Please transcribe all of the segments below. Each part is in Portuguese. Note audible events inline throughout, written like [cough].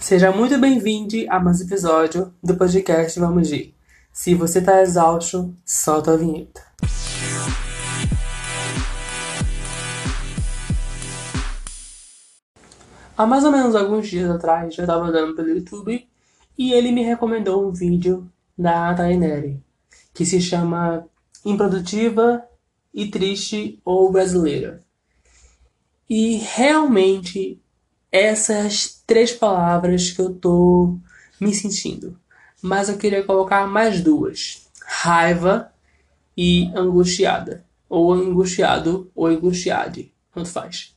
Seja muito bem-vindo a mais um episódio do podcast Vamos Ir. Se você tá exausto, solta a vinheta. Há mais ou menos alguns dias atrás, eu estava andando pelo YouTube e ele me recomendou um vídeo da Taineri, que se chama Improdutiva e Triste ou Brasileira. E realmente essas três palavras que eu tô me sentindo. Mas eu queria colocar mais duas: raiva e angustiada. Ou angustiado ou angustiade. Tanto faz.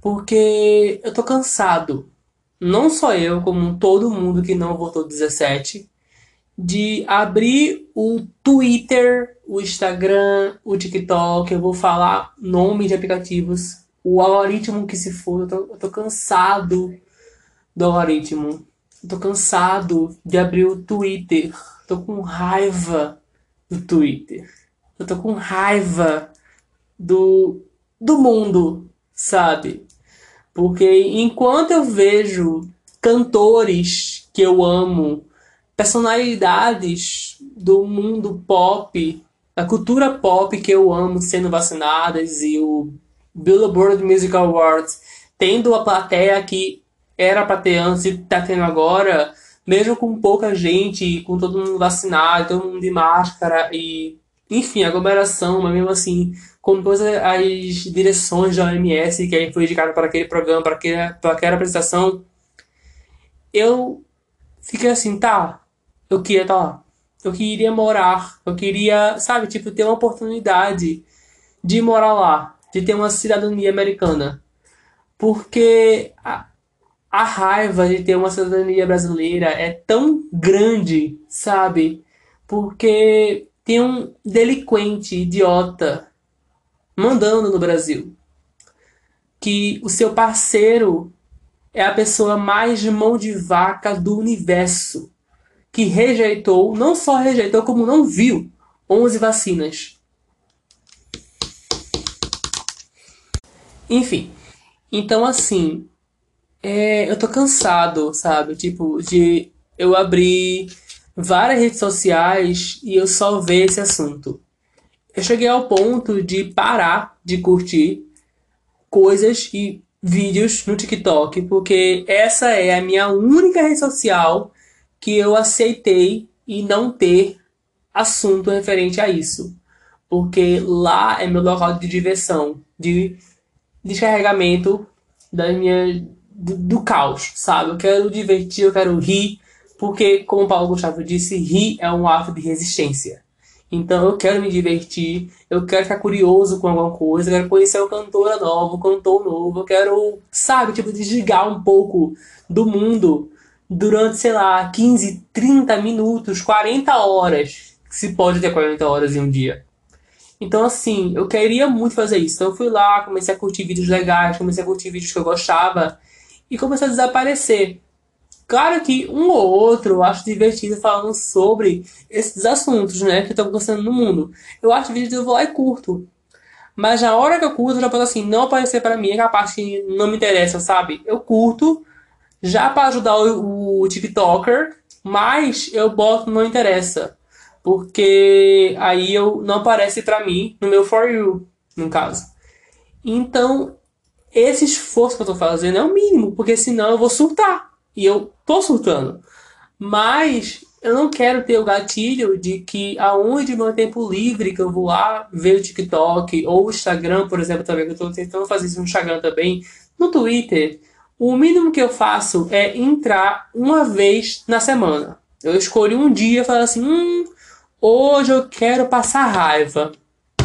Porque eu tô cansado. Não só eu, como todo mundo que não votou 17, de abrir o Twitter, o Instagram, o TikTok. Eu vou falar nome de aplicativos o algoritmo que se for. Eu tô, eu tô cansado do algoritmo. Eu tô cansado de abrir o Twitter. Tô com raiva do Twitter. Eu tô com raiva do, do mundo, sabe? Porque enquanto eu vejo cantores que eu amo, personalidades do mundo pop, da cultura pop que eu amo sendo vacinadas e o Billboard Music Awards tendo a plateia que era para ter antes e tá tendo agora, mesmo com pouca gente, com todo mundo vacinado, todo mundo de máscara e enfim, aglomeração, mas mesmo assim, com todas as direções da OMS que aí foi indicado para aquele programa, para, para aquela apresentação, eu fiquei assim, tá, eu queria estar tá lá. Eu queria morar, eu queria, sabe, tipo, ter uma oportunidade de morar lá de ter uma cidadania americana. Porque a, a raiva de ter uma cidadania brasileira é tão grande, sabe? Porque tem um delinquente idiota mandando no Brasil. Que o seu parceiro é a pessoa mais mão de vaca do universo. Que rejeitou, não só rejeitou, como não viu 11 vacinas. Enfim. Então, assim, é, eu tô cansado, sabe? Tipo, de eu abrir várias redes sociais e eu só ver esse assunto. Eu cheguei ao ponto de parar de curtir coisas e vídeos no TikTok, porque essa é a minha única rede social que eu aceitei e não ter assunto referente a isso. Porque lá é meu local de diversão, de descarregamento da minha, do, do, caos, sabe? Eu quero divertir, eu quero rir, porque, como o Paulo Gustavo disse, rir é um ato de resistência. Então eu quero me divertir, eu quero ficar curioso com alguma coisa, eu quero conhecer uma cantora nova, um cantor novo, eu quero, sabe, tipo, desligar um pouco do mundo durante, sei lá, 15, 30 minutos, 40 horas. Se pode ter 40 horas em um dia. Então, assim, eu queria muito fazer isso. Então, eu fui lá, comecei a curtir vídeos legais, comecei a curtir vídeos que eu gostava e comecei a desaparecer. Claro que um ou outro eu acho divertido falando sobre esses assuntos, né, que estão acontecendo no mundo. Eu acho divertido, eu vou lá e curto. Mas na hora que eu curto, eu já posso assim, não aparecer para mim aquela parte que não me interessa, sabe? Eu curto já para ajudar o, o TikToker, mas eu boto não interessa porque aí eu não aparece para mim no meu for you, no caso. Então, esse esforço que eu tô fazendo é o mínimo, porque senão eu vou surtar. E eu tô surtando. Mas eu não quero ter o gatilho de que aonde meu tempo livre que eu vou lá ver o TikTok ou o Instagram, por exemplo, também, que eu tô tentando fazer isso no Instagram também, no Twitter, o mínimo que eu faço é entrar uma vez na semana. Eu escolho um dia e falo assim, hum, Hoje eu quero passar raiva.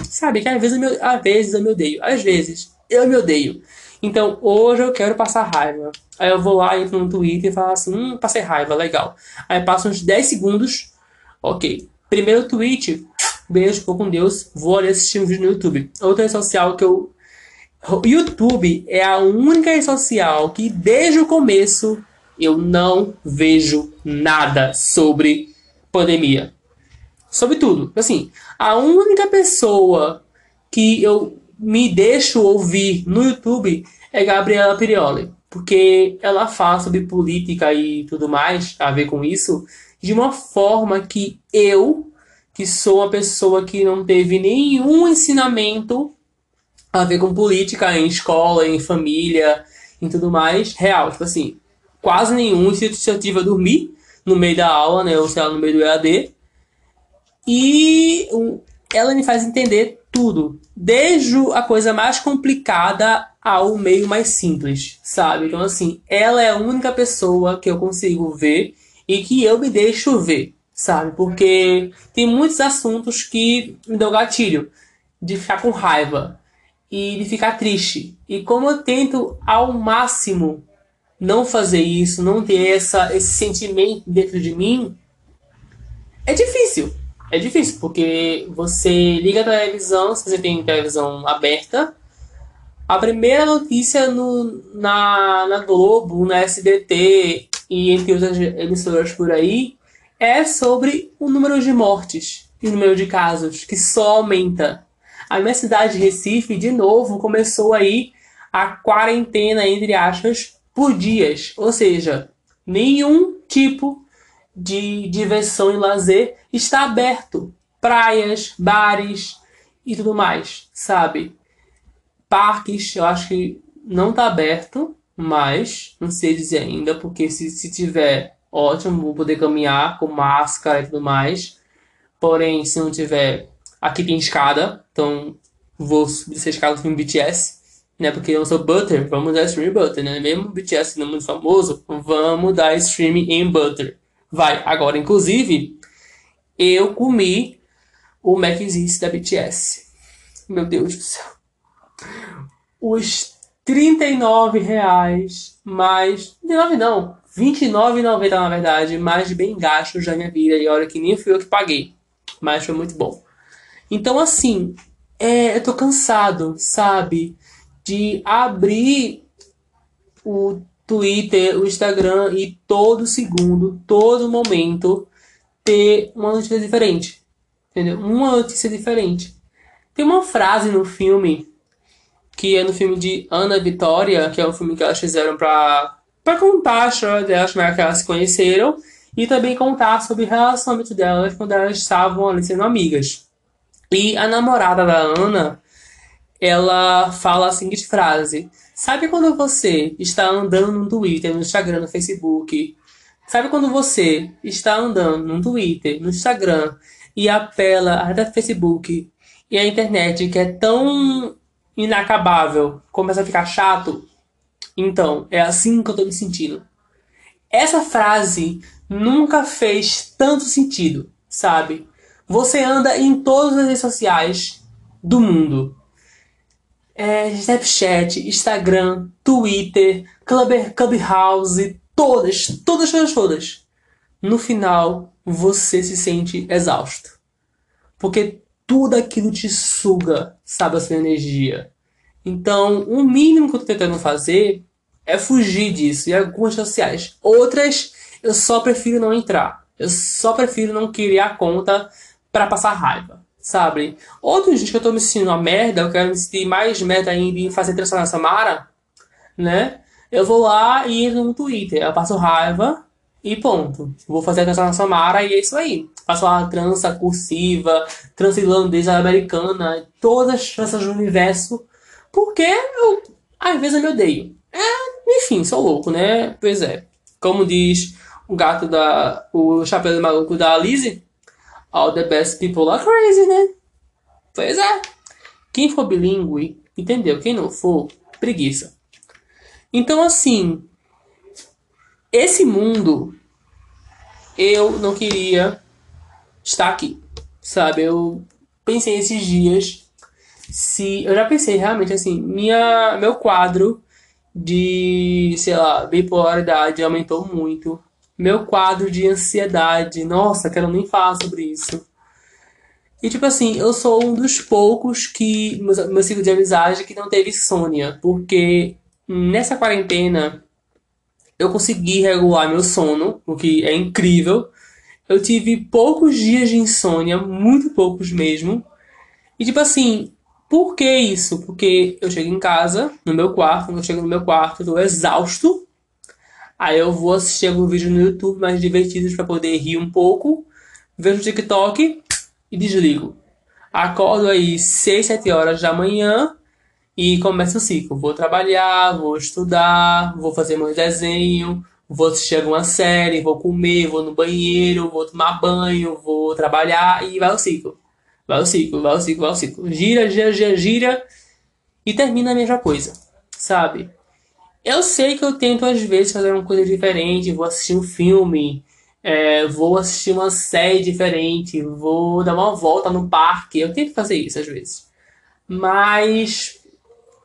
Sabe que às vezes, eu me, às vezes eu me odeio. Às vezes eu me odeio. Então hoje eu quero passar raiva. Aí eu vou lá, entro no Twitter e falo assim: hum, passei raiva, legal. Aí passa uns 10 segundos. Ok. Primeiro tweet. Beijo, ficou com Deus. Vou ali assistir um vídeo no YouTube. Outra rede social que eu. YouTube é a única rede social que desde o começo eu não vejo nada sobre pandemia sobre tudo. Assim, a única pessoa que eu me deixo ouvir no YouTube é Gabriela Pirioli. porque ela fala sobre política e tudo mais a ver com isso de uma forma que eu, que sou uma pessoa que não teve nenhum ensinamento a ver com política em escola, em família, em tudo mais, real, tipo assim, quase nenhum, se eu a dormir no meio da aula, né, ou sei lá, no meio do EAD, e ela me faz entender tudo, desde a coisa mais complicada ao meio mais simples, sabe? Então, assim, ela é a única pessoa que eu consigo ver e que eu me deixo ver, sabe? Porque tem muitos assuntos que me dão gatilho de ficar com raiva e de ficar triste. E como eu tento ao máximo não fazer isso, não ter essa, esse sentimento dentro de mim, é difícil. É difícil, porque você liga a televisão, se você tem televisão aberta, a primeira notícia no, na, na Globo, na SBT e entre outras emissoras por aí é sobre o número de mortes e o número de casos, que só aumenta. A minha cidade, Recife, de novo, começou aí a quarentena, entre aspas, por dias. Ou seja, nenhum tipo de diversão e lazer está aberto. Praias, bares e tudo mais, sabe? Parques, eu acho que não está aberto, mas não sei dizer ainda, porque se, se tiver, ótimo, vou poder caminhar com máscara e tudo mais. Porém, se não tiver, aqui tem escada, então vou subir essa escada com BTS, né? Porque eu sou Butter, vamos dar stream Butter, né? Mesmo BTS não é muito famoso, vamos dar stream em Butter. Vai, agora, inclusive, eu comi o Mac's da BTS. Meu Deus do céu. Os 39 reais mais... 39 não, 29,90 na verdade, mais bem gasto já minha vida. E olha que nem fui eu que paguei. Mas foi muito bom. Então, assim, é, eu tô cansado, sabe? De abrir o Twitter, o Instagram e todo segundo, todo momento ter uma notícia diferente. Entendeu? Uma notícia diferente. Tem uma frase no filme que é no filme de Ana Vitória, que é o filme que elas fizeram pra, pra contar a história delas, como é que elas se conheceram, e também contar sobre o relacionamento delas quando elas estavam ali sendo amigas. E a namorada da Ana, ela fala a seguinte frase: Sabe quando você está andando no Twitter, no Instagram, no Facebook? Sabe quando você está andando no Twitter, no Instagram e apela até Facebook e a internet que é tão inacabável começa a ficar chato? Então, é assim que eu tô me sentindo. Essa frase nunca fez tanto sentido, sabe? Você anda em todas as redes sociais do mundo é, Snapchat, Instagram, Twitter, Club, Clubhouse, todas, todas, todas, todas. No final, você se sente exausto. Porque tudo aquilo te suga, sabe, a sua energia. Então, o mínimo que eu tô tentando fazer é fugir disso. E algumas sociais. Outras, eu só prefiro não entrar. Eu só prefiro não criar conta para passar raiva sabe? Outros dias que eu tô me sentindo uma merda, eu quero me sentir mais merda ainda e fazer trança na Samara, né? Eu vou lá e entro no Twitter, eu passo raiva e ponto. Vou fazer a trança na Samara e é isso aí. Faço uma trança cursiva, trança irlandesa, americana, todas as tranças do universo, porque eu, às vezes eu me odeio. É, enfim, sou louco, né? Pois é. Como diz o gato da. o chapéu de maluco da Alice, All the best people are crazy, né? Pois é. Quem for bilíngue, entendeu? Quem não for, preguiça. Então, assim, esse mundo, eu não queria estar aqui, sabe? Eu pensei esses dias se eu já pensei realmente assim, minha meu quadro de, sei lá, bipolaridade aumentou muito meu quadro de ansiedade. Nossa, quero nem falar sobre isso. E tipo assim, eu sou um dos poucos que. Meu, ciclo de amizade que não teve insônia. Porque nessa quarentena eu consegui regular meu sono, o que é incrível. Eu tive poucos dias de insônia, muito poucos mesmo. E tipo assim, Por que isso? Porque eu chego em casa, no meu quarto, eu chego no meu quarto, eu tô exausto. Aí eu vou assistir algum vídeo no YouTube mais divertidos para poder rir um pouco, vejo o TikTok e desligo. Acordo aí 6, 7 horas da manhã e começa o ciclo. Vou trabalhar, vou estudar, vou fazer meu desenho, vou assistir alguma série, vou comer, vou no banheiro, vou tomar banho, vou trabalhar e vai o ciclo. Vai o ciclo, vai o ciclo, vai o ciclo. Gira, gira, gira, gira e termina a mesma coisa, sabe? Eu sei que eu tento às vezes fazer uma coisa diferente, vou assistir um filme, é, vou assistir uma série diferente, vou dar uma volta no parque. Eu tento fazer isso às vezes. Mas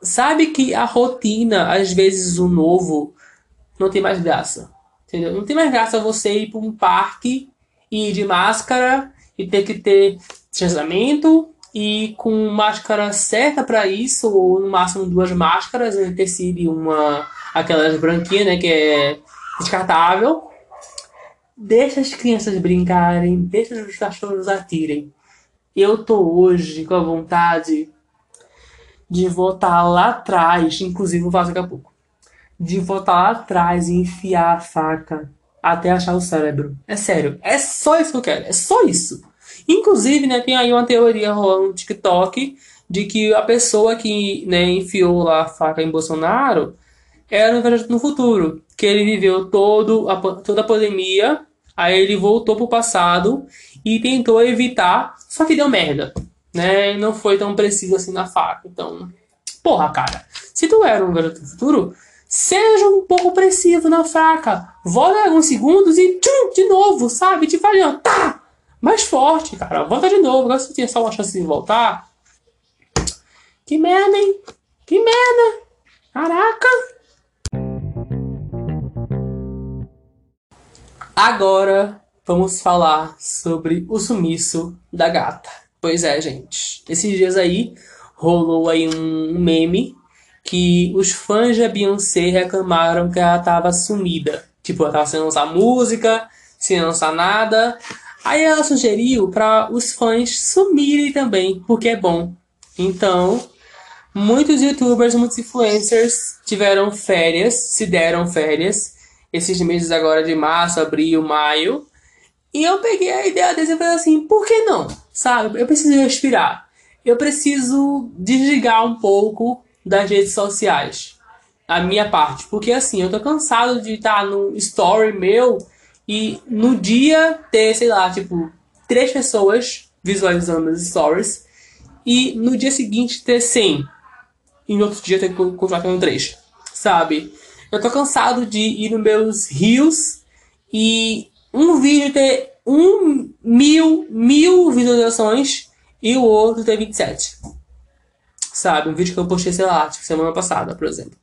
sabe que a rotina, às vezes o novo, não tem mais graça. Entendeu? Não tem mais graça você ir para um parque e ir de máscara e ter que ter distanciamento e com máscara certa para isso, ou no máximo duas máscaras, né? tecido uma aquelas branquinhas, né, que é descartável. Deixa as crianças brincarem, deixa os cachorros atirem. Eu tô hoje com a vontade de voltar lá atrás, inclusive vou fazer daqui a pouco, de voltar lá atrás e enfiar a faca até achar o cérebro. É sério, é só isso que eu quero, é só isso. Inclusive, né, tem aí uma teoria rolando no TikTok de que a pessoa que né, enfiou lá a faca em Bolsonaro era no futuro, que ele viveu todo a, toda a pandemia, aí ele voltou pro passado e tentou evitar, só que deu merda, né? Não foi tão preciso assim na faca. Então, porra, cara, se tu era um garoto do futuro, seja um pouco preciso na faca. Volta alguns segundos e tchum, de novo, sabe? Te falhando, tá! Mais forte, cara. Volta de novo. Agora se tinha só uma chance de voltar. Que merda, hein? Que merda! Caraca! Agora vamos falar sobre o sumiço da gata. Pois é, gente. Esses dias aí rolou aí um meme que os fãs da Beyoncé reclamaram que ela tava sumida. Tipo, ela tava sem lançar música, sem lançar nada. Aí ela sugeriu para os fãs sumirem também, porque é bom. Então, muitos youtubers, muitos influencers tiveram férias, se deram férias, esses meses agora de março, abril, maio. E eu peguei a ideia deles e falei assim, por que não? Sabe? Eu preciso respirar. Eu preciso desligar um pouco das redes sociais. A minha parte. Porque assim, eu tô cansado de estar no story meu e no dia ter, sei lá, tipo, três pessoas visualizando as stories. E no dia seguinte ter 100. E no outro dia ter continuar tendo três. Sabe? Eu tô cansado de ir nos meus rios e um vídeo ter um mil, mil visualizações e o outro ter 27. Sabe? Um vídeo que eu postei, sei lá, tipo, semana passada, por exemplo.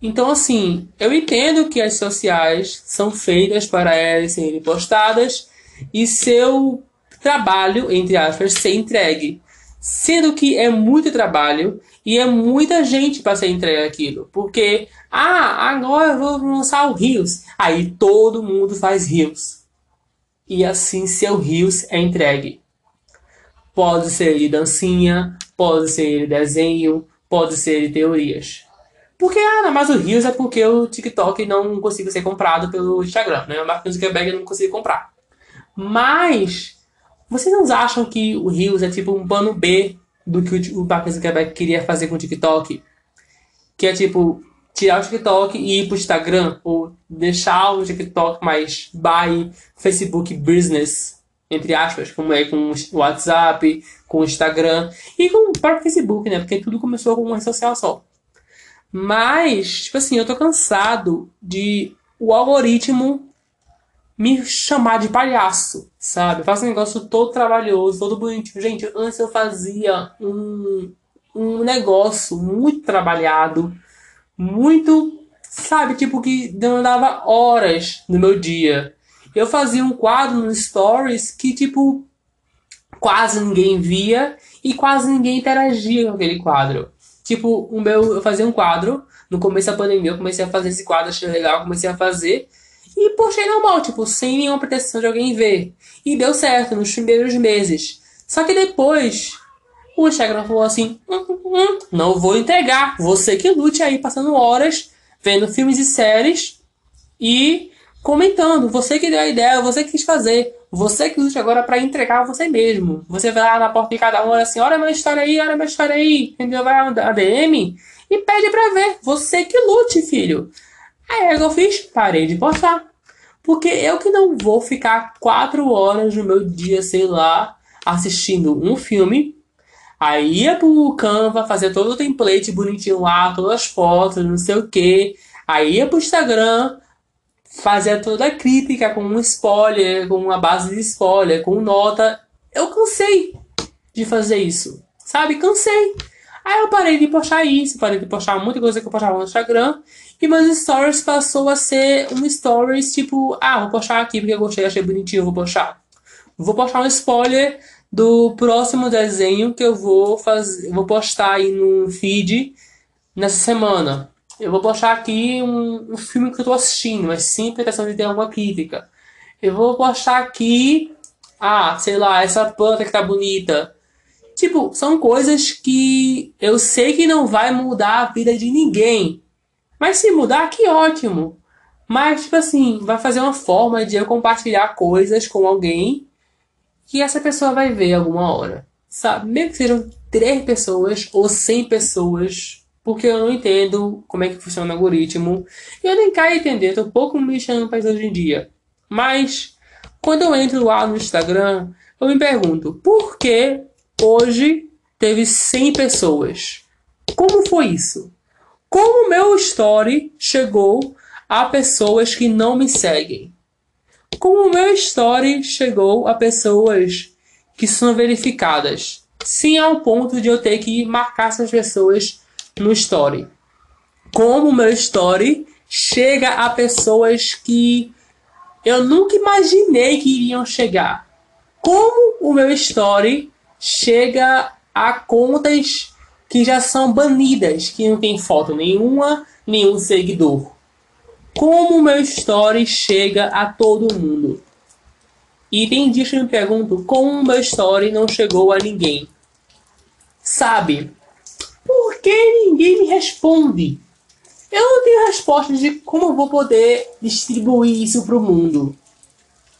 Então, assim, eu entendo que as sociais são feitas para elas serem postadas e seu trabalho, entre aspas, ser entregue. Sendo que é muito trabalho e é muita gente para ser entregue aquilo. Porque, ah, agora eu vou lançar o Rios. Aí todo mundo faz Rios. E assim seu Rios é entregue. Pode ser de dancinha, pode ser de desenho, pode ser de teorias. Porque, ah, mas o Rios é porque o TikTok não consigo ser comprado pelo Instagram, né? O Mark Zuckerberg não consigo comprar. Mas, vocês não acham que o Rios é tipo um plano B do que o Mark Zuckerberg queria fazer com o TikTok? Que é tipo, tirar o TikTok e ir pro Instagram, ou deixar o TikTok mais by Facebook Business, entre aspas, como é com o WhatsApp, com o Instagram e com o próprio Facebook, né? Porque tudo começou com uma rede social só. Mas, tipo assim, eu tô cansado de o algoritmo me chamar de palhaço, sabe? Eu faço um negócio todo trabalhoso, todo bonitinho. Gente, antes eu fazia um, um negócio muito trabalhado, muito, sabe, tipo que demandava horas no meu dia. Eu fazia um quadro no Stories que, tipo, quase ninguém via e quase ninguém interagia com aquele quadro. Tipo, o meu, eu fazia um quadro. No começo da pandemia, eu comecei a fazer esse quadro, achei legal, comecei a fazer. E postei normal, tipo, sem nenhuma pretensão de alguém ver. E deu certo nos primeiros meses. Só que depois, O Instagram falou assim: hum, hum, hum, não vou entregar. Você que lute aí, passando horas vendo filmes e séries e comentando. Você que deu a ideia, você que quis fazer. Você que lute agora para entregar você mesmo. Você vai lá na porta de cada um, assim: olha minha história aí, olha minha história aí. Entendeu? Vai a DM e pede pra ver. Você que lute, filho. Aí o que eu fiz? Parei de postar. Porque eu que não vou ficar quatro horas no meu dia, sei lá, assistindo um filme. Aí ia pro Canva fazer todo o template bonitinho lá, todas as fotos, não sei o que. Aí ia pro Instagram fazer toda a crítica com um spoiler, com uma base de spoiler, com nota. Eu cansei de fazer isso. Sabe? Cansei. Aí eu parei de postar isso, parei de postar muita coisa que eu postava no Instagram. E meus stories passou a ser um stories tipo, ah, vou postar aqui porque eu gostei, achei bonitinho, vou postar. Vou postar um spoiler do próximo desenho que eu vou fazer, vou postar aí no feed nessa semana. Eu vou postar aqui um, um filme que eu tô assistindo, mas sem pretensão de ter alguma crítica. Eu vou postar aqui, ah, sei lá, essa planta que tá bonita. Tipo, são coisas que eu sei que não vai mudar a vida de ninguém. Mas se mudar, que ótimo. Mas, tipo assim, vai fazer uma forma de eu compartilhar coisas com alguém que essa pessoa vai ver alguma hora. Sabe? Mesmo que sejam três pessoas ou cem pessoas. Porque eu não entendo como é que funciona o algoritmo. Eu nem caio entender, tô pouco me mexendo para isso hoje em dia. Mas, quando eu entro lá no Instagram, eu me pergunto, por que Hoje teve 100 pessoas. Como foi isso? Como o meu story chegou a pessoas que não me seguem? Como o meu story chegou a pessoas que são verificadas? Sim, ao ponto de eu ter que marcar essas pessoas no story. Como o meu story chega a pessoas que eu nunca imaginei que iriam chegar. Como o meu story chega a contas que já são banidas, que não tem foto nenhuma, nenhum seguidor. Como o meu story chega a todo mundo? E tem dias que eu me pergunto como o meu story não chegou a ninguém. Sabe? Que ninguém me responde? Eu não tenho resposta de como eu vou poder distribuir isso pro mundo.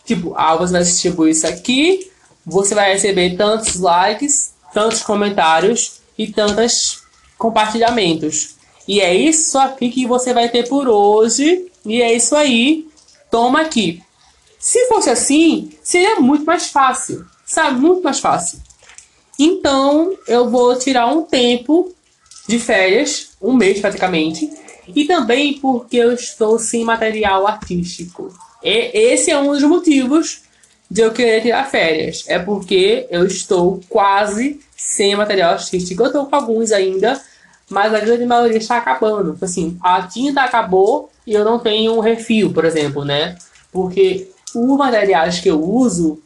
Tipo, ah, você vai distribuir isso aqui, você vai receber tantos likes, tantos comentários e tantos compartilhamentos. E é isso aqui que você vai ter por hoje. E é isso aí. Toma aqui. Se fosse assim, seria muito mais fácil. Sabe? Muito mais fácil. Então, eu vou tirar um tempo de férias, um mês praticamente, e também porque eu estou sem material artístico. E esse é um dos motivos de eu querer tirar férias. É porque eu estou quase sem material artístico. Eu estou com alguns ainda, mas a grande maioria está acabando. Tipo assim, a tinta acabou e eu não tenho um refil, por exemplo, né? Porque os materiais que eu uso,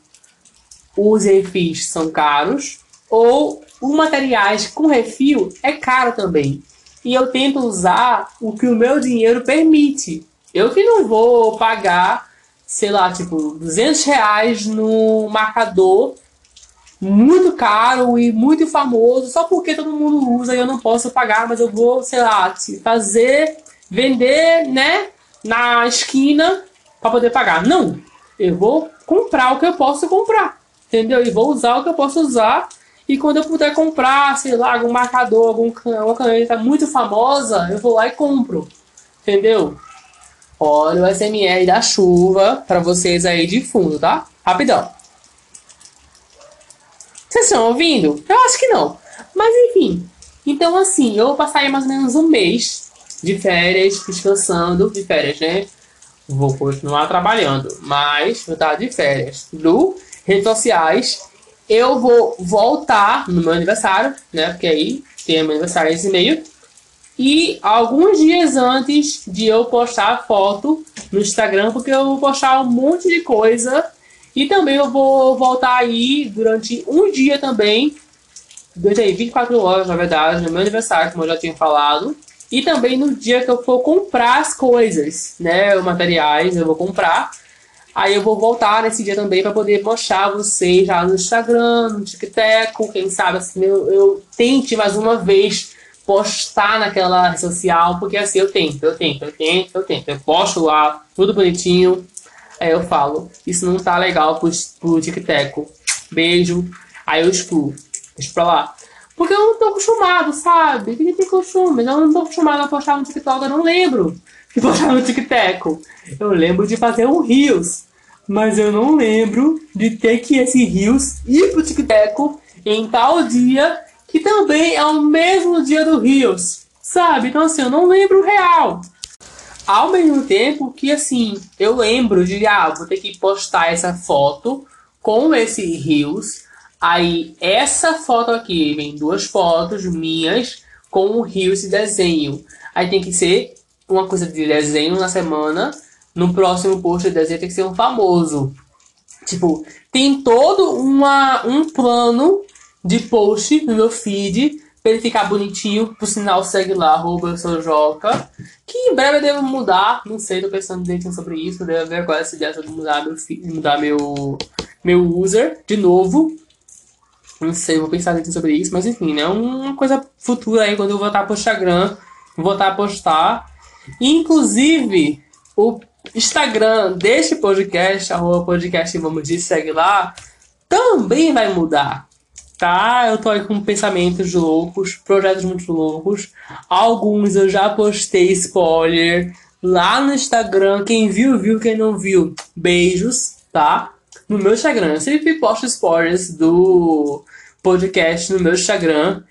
os refis são caros, ou os materiais com refil é caro também. E eu tento usar o que o meu dinheiro permite. Eu que não vou pagar sei lá, tipo, 200 reais no marcador muito caro e muito famoso, só porque todo mundo usa e eu não posso pagar, mas eu vou, sei lá, fazer, vender, né, na esquina para poder pagar. Não, eu vou comprar o que eu posso comprar, entendeu? E vou usar o que eu posso usar. E quando eu puder comprar, sei lá, algum marcador, algum, alguma caneta muito famosa, eu vou lá e compro, entendeu? Olha o SMR da chuva para vocês aí de fundo, tá? Rapidão. Vocês estão ouvindo? Eu acho que não. Mas enfim. Então, assim, eu vou passar mais ou menos um mês de férias, descansando. De férias, né? Vou continuar trabalhando, mas vou estar de férias. Do redes sociais. Eu vou voltar no meu aniversário, né? Porque aí tem meu aniversário esse meio. E alguns dias antes de eu postar a foto no Instagram, porque eu vou postar um monte de coisa. E também eu vou voltar aí durante um dia também. Durante aí 24 horas, na verdade, no meu aniversário, como eu já tinha falado. E também no dia que eu for comprar as coisas, né? Os materiais eu vou comprar. Aí eu vou voltar nesse dia também para poder mostrar vocês lá no Instagram, no TikTok, quem sabe assim, eu, eu tente mais uma vez postar naquela rede social, porque assim eu tento, eu tento, eu tento, eu tento. Eu posto lá, tudo bonitinho. Aí eu falo, isso não tá legal pro, pro TikTok. Beijo. Aí eu excluo. Deixa pra lá. Porque eu não tô acostumado, sabe? Tem que ter costume. Eu não tô acostumado a postar no TikTok, eu não lembro de postar no TikTok. Eu lembro de fazer um Rios. Mas eu não lembro de ter que esse Rios ir pro TikTok em tal dia que também é o mesmo dia do Rios, sabe? Então, assim, eu não lembro real. Ao mesmo tempo que, assim, eu lembro de, ah, vou ter que postar essa foto com esse Rios. Aí, essa foto aqui, vem duas fotos minhas com o Rios de desenho. Aí tem que ser uma coisa de desenho na semana. No próximo post de desenho tem que ser um famoso. Tipo, tem todo uma, um plano de post no meu feed pra ele ficar bonitinho. Por sinal, segue lá, arroba eu sou Joca. Que em breve eu devo mudar. Não sei, tô pensando direitinho sobre isso. Devo ver qual essa ideia de mudar meu mudar meu, meu user de novo. Não sei, vou pensar direitinho sobre isso. Mas enfim, né? Uma coisa futura aí quando eu voltar pro Instagram. Voltar a postar. Inclusive, o Instagram deste podcast, arroba podcast, vamos dizer, segue lá, também vai mudar tá? Eu tô aí com pensamentos loucos, projetos muito loucos. Alguns eu já postei spoiler lá no Instagram. Quem viu, viu. Quem não viu, beijos, tá? No meu Instagram. Eu sempre posto spoilers do podcast no meu Instagram.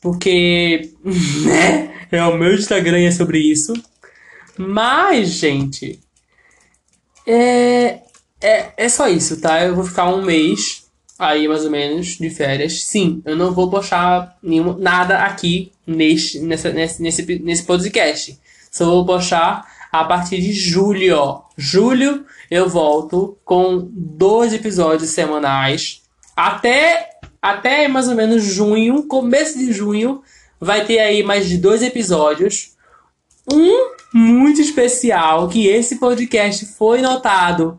Porque, [laughs] né? É o meu Instagram e é sobre isso. Mas, gente. É, é, é só isso, tá? Eu vou ficar um mês aí mais ou menos de férias. Sim, eu não vou postar nenhum, nada aqui neste, nessa, nesse, nesse, nesse podcast. Só vou postar a partir de julho. Julho eu volto com dois episódios semanais. Até, até mais ou menos junho, começo de junho, vai ter aí mais de dois episódios. Um muito especial, que esse podcast foi notado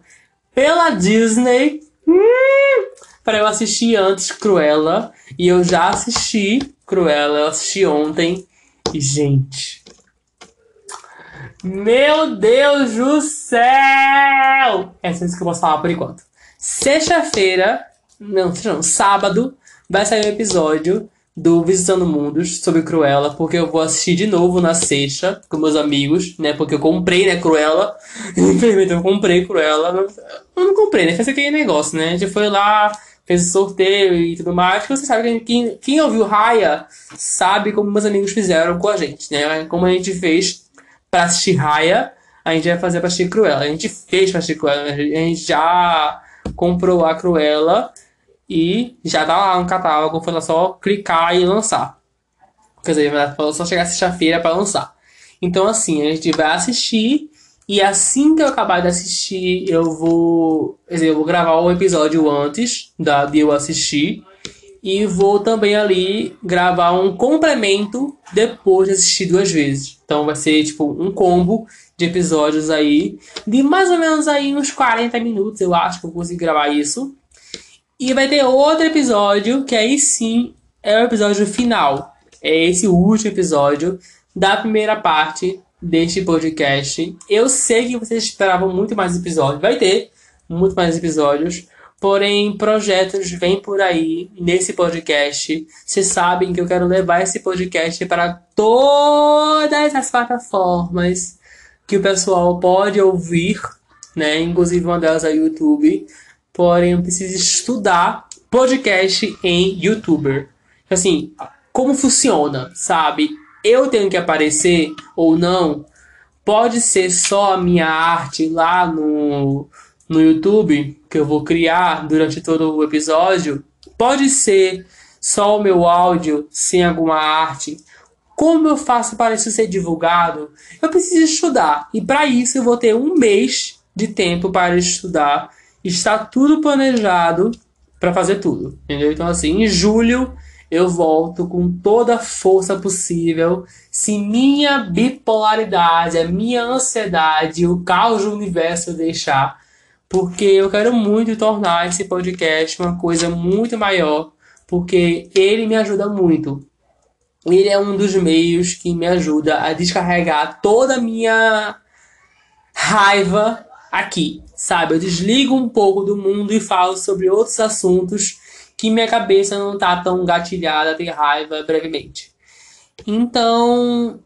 pela Disney. Hum, para eu assistir antes Cruella. E eu já assisti Cruella, eu assisti ontem. E, gente. Meu Deus do céu! É isso que eu posso falar por enquanto. Sexta-feira, não, não, sábado, vai sair um episódio do Visitando Mundos sobre Cruella, porque eu vou assistir de novo na sexta com meus amigos, né? Porque eu comprei, né, Cruella. [laughs] Infelizmente eu comprei Cruella. Eu não comprei, né? Fez aquele negócio, né? A gente foi lá, fez o sorteio e tudo mais. Que você sabe que quem, quem ouviu Raya sabe como meus amigos fizeram com a gente, né? Como a gente fez pra assistir Raya, a gente vai fazer pra assistir Cruella. A gente fez pra assistir Cruella, a gente já comprou a Cruella e já tá lá no catálogo, foi só clicar e lançar. Quer dizer, foi só chegar sexta-feira para lançar. Então, assim, a gente vai assistir e assim que eu acabar de assistir, eu vou, quer dizer, eu vou gravar o episódio antes da, de eu assistir. E vou também ali gravar um complemento depois de assistir duas vezes. Então vai ser tipo um combo de episódios aí. De mais ou menos aí uns 40 minutos, eu acho que eu consigo gravar isso. E vai ter outro episódio, que aí sim é o episódio final. É esse último episódio da primeira parte deste podcast. Eu sei que vocês esperavam muito mais episódios. Vai ter muito mais episódios. Porém, projetos vêm por aí nesse podcast. Vocês sabem que eu quero levar esse podcast para todas as plataformas que o pessoal pode ouvir, né? Inclusive uma delas é o YouTube. Porém, eu preciso estudar podcast em YouTuber. Assim, como funciona, sabe? eu tenho que aparecer ou não, pode ser só a minha arte lá no, no YouTube, que eu vou criar durante todo o episódio, pode ser só o meu áudio sem alguma arte. Como eu faço para isso ser divulgado? Eu preciso estudar. E para isso eu vou ter um mês de tempo para estudar. Está tudo planejado para fazer tudo. Entendeu? Então, assim, em julho eu volto com toda a força possível. Se minha bipolaridade, a minha ansiedade, o caos do universo deixar, porque eu quero muito tornar esse podcast uma coisa muito maior, porque ele me ajuda muito. Ele é um dos meios que me ajuda a descarregar toda a minha raiva aqui, sabe? Eu desligo um pouco do mundo e falo sobre outros assuntos que minha cabeça não tá tão gatilhada a ter raiva brevemente. Então,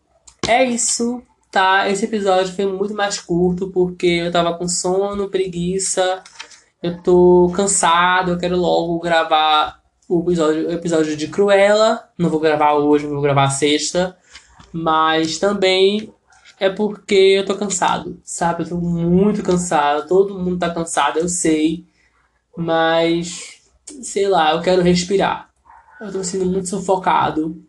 é isso, tá? Esse episódio foi muito mais curto porque eu tava com sono, preguiça, eu tô cansado, eu quero logo gravar o episódio, o episódio de Cruella. Não vou gravar hoje, vou gravar sexta. Mas também é porque eu tô cansado, sabe? Eu tô muito cansado, todo mundo tá cansado, eu sei. Mas, sei lá, eu quero respirar. Eu tô sendo muito sufocado.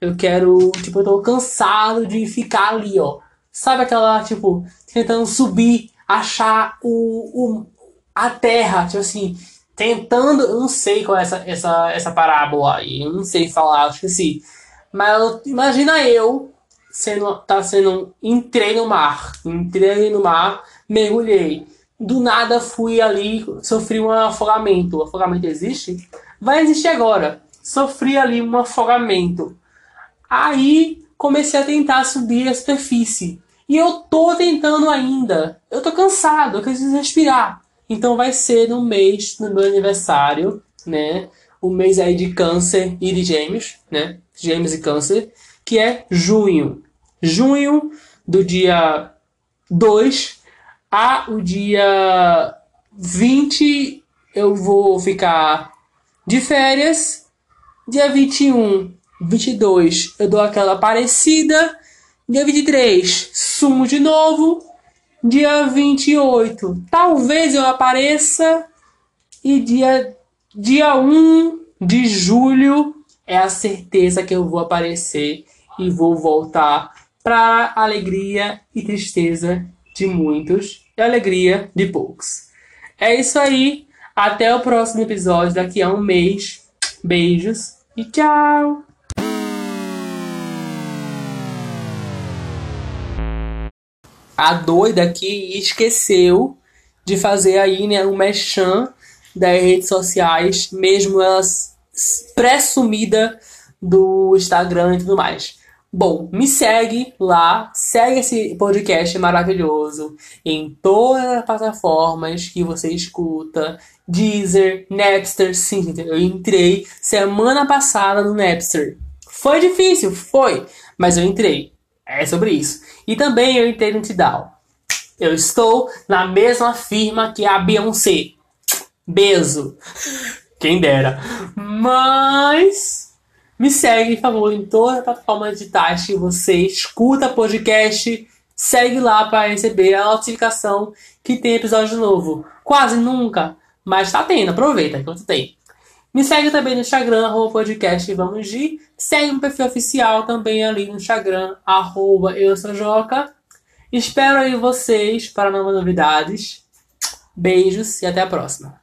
Eu quero, tipo, eu tô cansado de ficar ali, ó. Sabe aquela, tipo, tentando subir, achar o, o a terra, tipo assim, tentando, eu não sei qual é essa, essa, essa parábola aí, eu não sei falar, eu esqueci. Mas imagina eu sendo, tá sendo, entrei no mar, entrei no mar, mergulhei. Do nada fui ali, sofri um afogamento. O afogamento existe? Vai existir agora. Sofri ali um afogamento. Aí comecei a tentar subir a superfície. E eu tô tentando ainda. Eu tô cansado, eu preciso respirar. Então vai ser no mês, no meu aniversário, né? O mês aí de câncer e de gêmeos, né? Gêmeos e câncer, que é junho. Junho, do dia 2 a o dia 20, eu vou ficar de férias. Dia 21 22 eu dou aquela parecida. Dia 23 sumo de novo. Dia 28 talvez eu apareça. E dia, dia 1 de julho é a certeza que eu vou aparecer e vou voltar para alegria e tristeza de muitos e alegria de poucos. É isso aí. Até o próximo episódio daqui a um mês. Beijos e tchau! a doida aqui esqueceu de fazer aí né, um mechan das redes sociais, mesmo elas pré-sumida do Instagram e tudo mais. Bom, me segue lá, segue esse podcast maravilhoso em todas as plataformas que você escuta, Deezer, Napster, sim, eu entrei semana passada no Napster. Foi difícil, foi, mas eu entrei. É sobre isso. E também eu entrei no Tidal. Eu estou na mesma firma que a Beyoncé. Beijo. Quem dera. Mas me segue, por favor, em todas as plataformas digitais que você escuta podcast. Segue lá para receber a notificação que tem episódio novo. Quase nunca, mas tá tendo. Aproveita enquanto tem. Me segue também no Instagram, arroba podcast Vamos de. Segue o perfil oficial também ali no Instagram, arroba eu sou Joca. Espero aí vocês para novas novidades. Beijos e até a próxima.